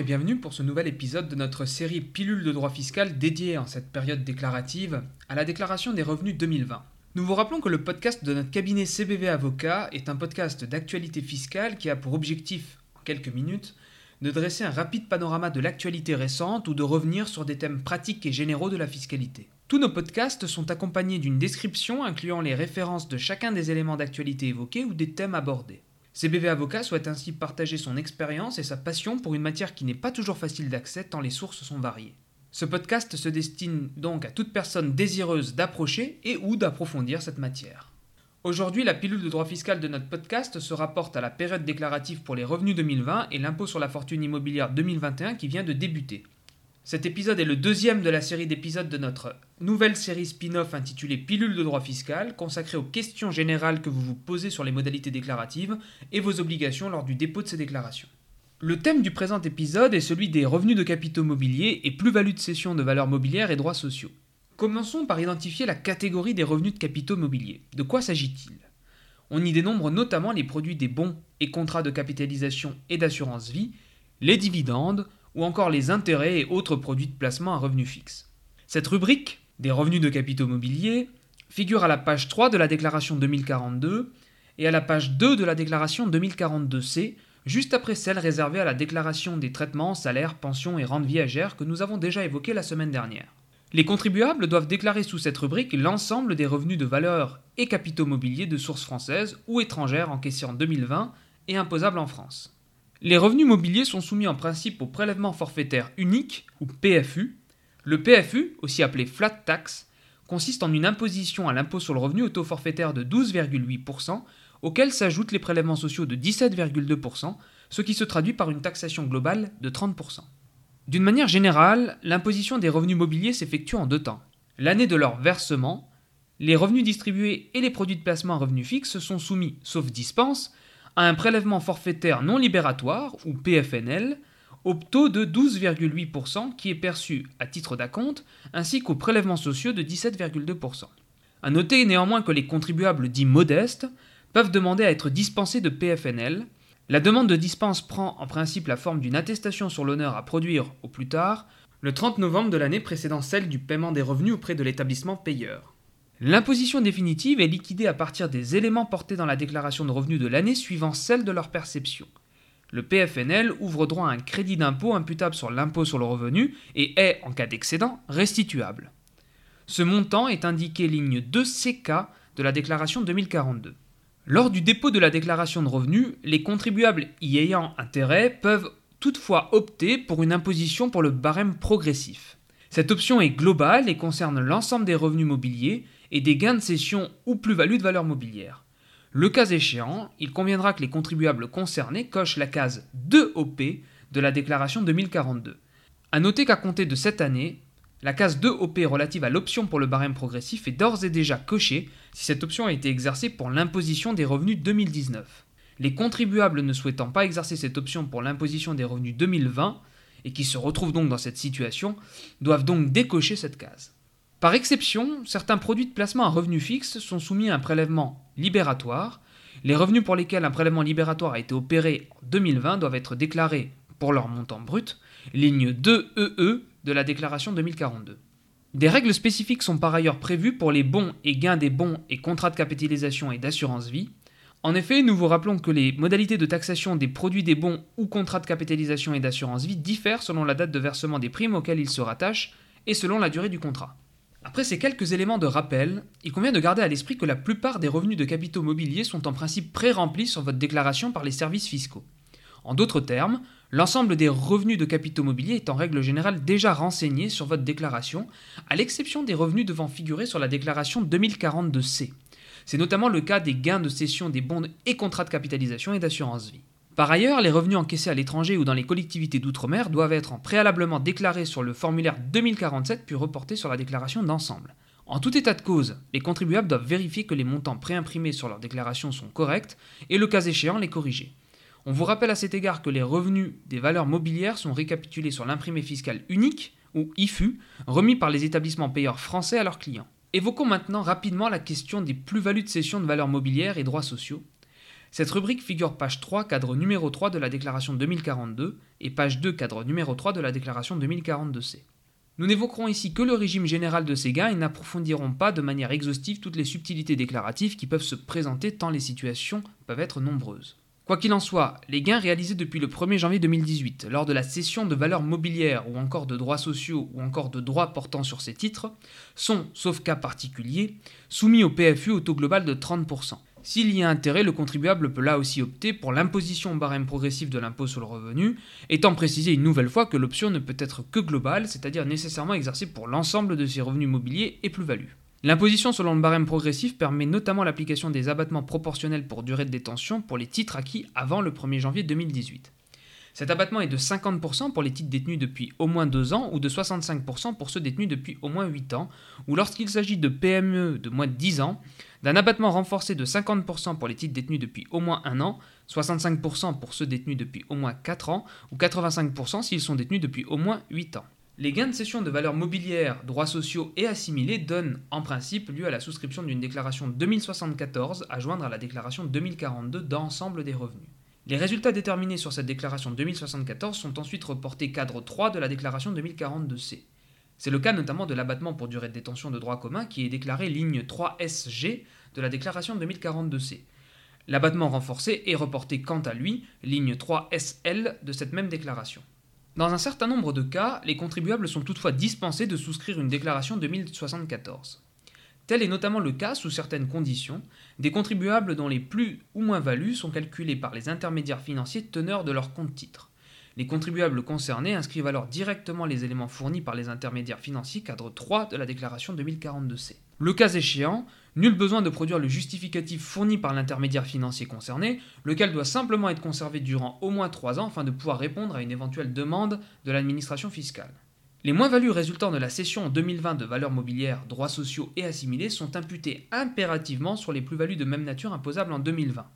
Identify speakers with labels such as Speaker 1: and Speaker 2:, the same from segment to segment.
Speaker 1: et bienvenue pour ce nouvel épisode de notre série Pilule de droit fiscal dédiée en cette période déclarative à la déclaration des revenus 2020. Nous vous rappelons que le podcast de notre cabinet CBV Avocat est un podcast d'actualité fiscale qui a pour objectif, en quelques minutes, de dresser un rapide panorama de l'actualité récente ou de revenir sur des thèmes pratiques et généraux de la fiscalité. Tous nos podcasts sont accompagnés d'une description incluant les références de chacun des éléments d'actualité évoqués ou des thèmes abordés. CBV Avocat souhaite ainsi partager son expérience et sa passion pour une matière qui n'est pas toujours facile d'accès tant les sources sont variées. Ce podcast se destine donc à toute personne désireuse d'approcher et ou d'approfondir cette matière. Aujourd'hui, la pilule de droit fiscal de notre podcast se rapporte à la période déclarative pour les revenus 2020 et l'impôt sur la fortune immobilière 2021 qui vient de débuter. Cet épisode est le deuxième de la série d'épisodes de notre nouvelle série spin-off intitulée Pilule de droit fiscal, consacrée aux questions générales que vous vous posez sur les modalités déclaratives et vos obligations lors du dépôt de ces déclarations. Le thème du présent épisode est celui des revenus de capitaux mobiliers et plus-value de cession de valeurs mobilières et droits sociaux. Commençons par identifier la catégorie des revenus de capitaux mobiliers. De quoi s'agit-il? On y dénombre notamment les produits des bons et contrats de capitalisation et d'assurance vie, les dividendes ou encore les intérêts et autres produits de placement à revenus fixes. Cette rubrique, des revenus de capitaux mobiliers, figure à la page 3 de la déclaration 2042 et à la page 2 de la déclaration 2042C juste après celle réservée à la déclaration des traitements, salaires, pensions et rentes viagères que nous avons déjà évoquées la semaine dernière. Les contribuables doivent déclarer sous cette rubrique l'ensemble des revenus de valeur et capitaux mobiliers de sources françaises ou étrangères encaissés en 2020 et imposables en France. Les revenus mobiliers sont soumis en principe au prélèvement forfaitaire unique ou PFU. Le PFU, aussi appelé flat tax, consiste en une imposition à l'impôt sur le revenu au taux forfaitaire de 12,8% auxquels s'ajoutent les prélèvements sociaux de 17,2%, ce qui se traduit par une taxation globale de 30%. D'une manière générale, l'imposition des revenus mobiliers s'effectue en deux temps. L'année de leur versement, les revenus distribués et les produits de placement à revenus fixes sont soumis, sauf dispense, à un prélèvement forfaitaire non libératoire, ou PFNL, au taux de 12,8% qui est perçu à titre d'acompte, ainsi qu'aux prélèvements sociaux de 17,2%. A noter néanmoins que les contribuables dits modestes peuvent demander à être dispensés de PFNL. La demande de dispense prend en principe la forme d'une attestation sur l'honneur à produire au plus tard, le 30 novembre de l'année précédant celle du paiement des revenus auprès de l'établissement payeur. L'imposition définitive est liquidée à partir des éléments portés dans la déclaration de revenus de l'année suivant celle de leur perception. Le PFNL ouvre droit à un crédit d'impôt imputable sur l'impôt sur le revenu et est, en cas d'excédent, restituable. Ce montant est indiqué ligne 2CK de la déclaration 2042. Lors du dépôt de la déclaration de revenus, les contribuables y ayant intérêt peuvent toutefois opter pour une imposition pour le barème progressif. Cette option est globale et concerne l'ensemble des revenus mobiliers et des gains de cession ou plus-value de valeur mobilière. Le cas échéant, il conviendra que les contribuables concernés cochent la case 2OP de la déclaration 2042. A noter qu'à compter de cette année, la case 2OP relative à l'option pour le barème progressif est d'ores et déjà cochée si cette option a été exercée pour l'imposition des revenus 2019. Les contribuables ne souhaitant pas exercer cette option pour l'imposition des revenus 2020 et qui se retrouvent donc dans cette situation doivent donc décocher cette case. Par exception, certains produits de placement à revenus fixes sont soumis à un prélèvement libératoire. Les revenus pour lesquels un prélèvement libératoire a été opéré en 2020 doivent être déclarés pour leur montant brut, ligne 2EE de la déclaration 2042. Des règles spécifiques sont par ailleurs prévues pour les bons et gains des bons et contrats de capitalisation et d'assurance vie. En effet, nous vous rappelons que les modalités de taxation des produits des bons ou contrats de capitalisation et d'assurance vie diffèrent selon la date de versement des primes auxquelles ils se rattachent et selon la durée du contrat. Après ces quelques éléments de rappel, il convient de garder à l'esprit que la plupart des revenus de capitaux mobiliers sont en principe pré-remplis sur votre déclaration par les services fiscaux. En d'autres termes, L'ensemble des revenus de capitaux mobiliers est en règle générale déjà renseigné sur votre déclaration, à l'exception des revenus devant figurer sur la déclaration 2042C. C'est notamment le cas des gains de cession des bons et contrats de capitalisation et d'assurance vie. Par ailleurs, les revenus encaissés à l'étranger ou dans les collectivités d'outre-mer doivent être préalablement déclarés sur le formulaire 2047 puis reportés sur la déclaration d'ensemble. En tout état de cause, les contribuables doivent vérifier que les montants préimprimés sur leur déclaration sont corrects et le cas échéant les corriger. On vous rappelle à cet égard que les revenus des valeurs mobilières sont récapitulés sur l'imprimé fiscal unique, ou IFU, remis par les établissements payeurs français à leurs clients. Évoquons maintenant rapidement la question des plus-values de cession de valeurs mobilières et droits sociaux. Cette rubrique figure page 3, cadre numéro 3 de la déclaration 2042 et page 2, cadre numéro 3 de la déclaration 2042C. Nous n'évoquerons ici que le régime général de ces gains et n'approfondirons pas de manière exhaustive toutes les subtilités déclaratives qui peuvent se présenter tant les situations peuvent être nombreuses. Quoi qu'il en soit, les gains réalisés depuis le 1er janvier 2018, lors de la cession de valeurs mobilières ou encore de droits sociaux ou encore de droits portant sur ces titres, sont, sauf cas particulier, soumis au PFU au taux global de 30%. S'il y a intérêt, le contribuable peut là aussi opter pour l'imposition au barème progressif de l'impôt sur le revenu, étant précisé une nouvelle fois que l'option ne peut être que globale, c'est-à-dire nécessairement exercée pour l'ensemble de ses revenus mobiliers et plus-values. L'imposition selon le barème progressif permet notamment l'application des abattements proportionnels pour durée de détention pour les titres acquis avant le 1er janvier 2018. Cet abattement est de 50% pour les titres détenus depuis au moins 2 ans ou de 65% pour ceux détenus depuis au moins 8 ans, ou lorsqu'il s'agit de PME de moins de 10 ans, d'un abattement renforcé de 50% pour les titres détenus depuis au moins 1 an, 65% pour ceux détenus depuis au moins 4 ans, ou 85% s'ils sont détenus depuis au moins 8 ans. Les gains de cession de valeurs mobilières, droits sociaux et assimilés donnent en principe lieu à la souscription d'une déclaration 2074 à joindre à la déclaration 2042 d'ensemble des revenus. Les résultats déterminés sur cette déclaration 2074 sont ensuite reportés cadre 3 de la déclaration 2042C. C'est le cas notamment de l'abattement pour durée de détention de droit commun qui est déclaré ligne 3SG de la déclaration 2042C. L'abattement renforcé est reporté quant à lui, ligne 3SL de cette même déclaration. Dans un certain nombre de cas, les contribuables sont toutefois dispensés de souscrire une déclaration 2074. Tel est notamment le cas, sous certaines conditions, des contribuables dont les plus ou moins-values sont calculées par les intermédiaires financiers teneurs de leur compte titre. Les contribuables concernés inscrivent alors directement les éléments fournis par les intermédiaires financiers cadre 3 de la déclaration 2042C. Le cas échéant, nul besoin de produire le justificatif fourni par l'intermédiaire financier concerné, lequel doit simplement être conservé durant au moins 3 ans afin de pouvoir répondre à une éventuelle demande de l'administration fiscale. Les moins-values résultant de la cession en 2020 de valeurs mobilières, droits sociaux et assimilés sont imputées impérativement sur les plus-values de même nature imposables en 2020.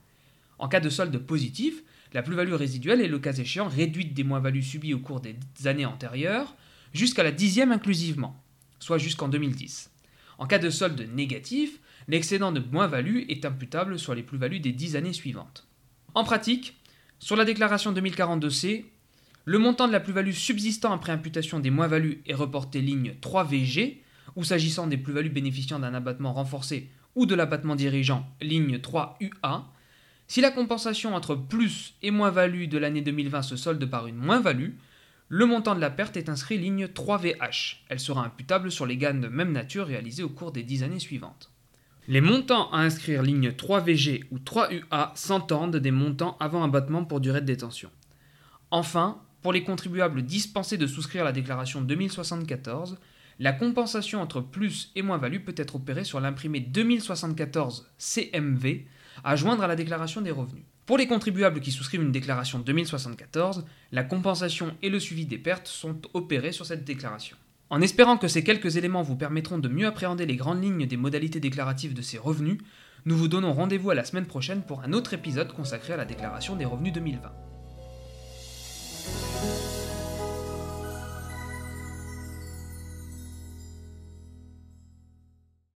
Speaker 1: En cas de solde positif, la plus-value résiduelle est le cas échéant réduite des moins-values subies au cours des années antérieures, jusqu'à la dixième inclusivement, soit jusqu'en 2010. En cas de solde négatif, l'excédent de moins-value est imputable sur les plus-values des dix années suivantes. En pratique, sur la déclaration 2042C, le montant de la plus-value subsistant après imputation des moins-values est reporté ligne 3VG, ou s'agissant des plus-values bénéficiant d'un abattement renforcé ou de l'abattement dirigeant, ligne 3UA. Si la compensation entre plus et moins-value de l'année 2020 se solde par une moins-value, le montant de la perte est inscrit ligne 3VH. Elle sera imputable sur les gains de même nature réalisés au cours des 10 années suivantes. Les montants à inscrire ligne 3VG ou 3UA s'entendent des montants avant abattement pour durée de détention. Enfin, pour les contribuables dispensés de souscrire la déclaration 2074, la compensation entre plus et moins-value peut être opérée sur l'imprimé 2074 CMV à joindre à la déclaration des revenus. Pour les contribuables qui souscrivent une déclaration 2074, la compensation et le suivi des pertes sont opérés sur cette déclaration. En espérant que ces quelques éléments vous permettront de mieux appréhender les grandes lignes des modalités déclaratives de ces revenus, nous vous donnons rendez-vous à la semaine prochaine pour un autre épisode consacré à la déclaration des revenus 2020.